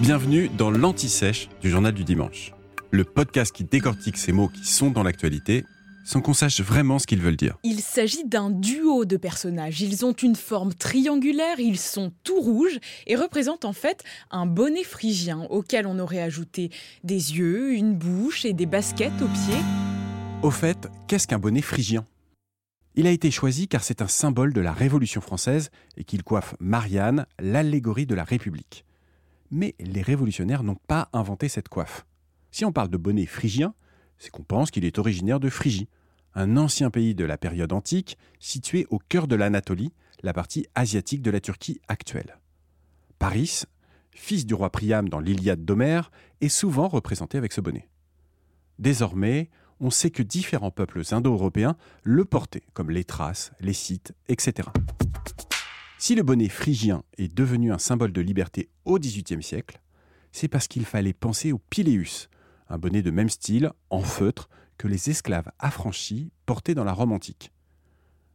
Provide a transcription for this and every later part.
Bienvenue dans l'Anti-Sèche du Journal du Dimanche, le podcast qui décortique ces mots qui sont dans l'actualité sans qu'on sache vraiment ce qu'ils veulent dire. Il s'agit d'un duo de personnages. Ils ont une forme triangulaire, ils sont tout rouges et représentent en fait un bonnet phrygien auquel on aurait ajouté des yeux, une bouche et des baskets aux pieds. Au fait, qu'est-ce qu'un bonnet phrygien? Il a été choisi car c'est un symbole de la Révolution française et qu'il coiffe Marianne, l'allégorie de la République. Mais les révolutionnaires n'ont pas inventé cette coiffe. Si on parle de bonnet phrygien, c'est qu'on pense qu'il est originaire de Phrygie, un ancien pays de la période antique situé au cœur de l'Anatolie, la partie asiatique de la Turquie actuelle. Paris, fils du roi Priam dans l'Iliade d'Homère, est souvent représenté avec ce bonnet. Désormais, on sait que différents peuples indo-européens le portaient, comme les Thraces, les Scythes, etc. Si le bonnet phrygien est devenu un symbole de liberté au XVIIIe siècle, c'est parce qu'il fallait penser au pileus, un bonnet de même style, en feutre, que les esclaves affranchis portaient dans la Rome antique.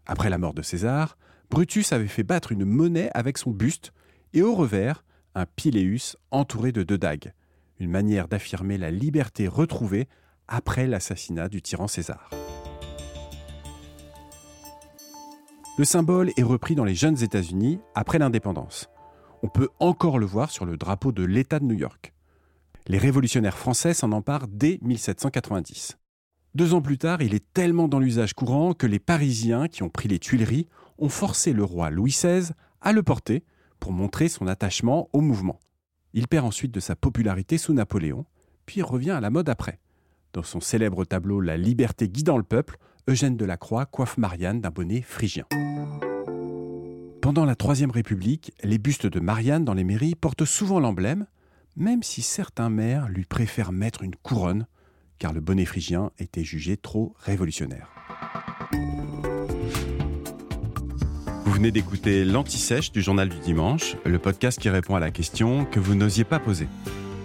Après la mort de César, Brutus avait fait battre une monnaie avec son buste et au revers un pileus entouré de deux dagues, une manière d'affirmer la liberté retrouvée après l'assassinat du tyran César. Le symbole est repris dans les jeunes États-Unis après l'indépendance. On peut encore le voir sur le drapeau de l'État de New York. Les révolutionnaires français s'en emparent dès 1790. Deux ans plus tard, il est tellement dans l'usage courant que les Parisiens qui ont pris les Tuileries ont forcé le roi Louis XVI à le porter pour montrer son attachement au mouvement. Il perd ensuite de sa popularité sous Napoléon, puis revient à la mode après. Dans son célèbre tableau La liberté guidant le peuple, Eugène Delacroix coiffe Marianne d'un bonnet phrygien. Pendant la Troisième République, les bustes de Marianne dans les mairies portent souvent l'emblème, même si certains maires lui préfèrent mettre une couronne, car le bonnet phrygien était jugé trop révolutionnaire. Vous venez d'écouter l'Anti-Sèche du Journal du Dimanche, le podcast qui répond à la question que vous n'osiez pas poser.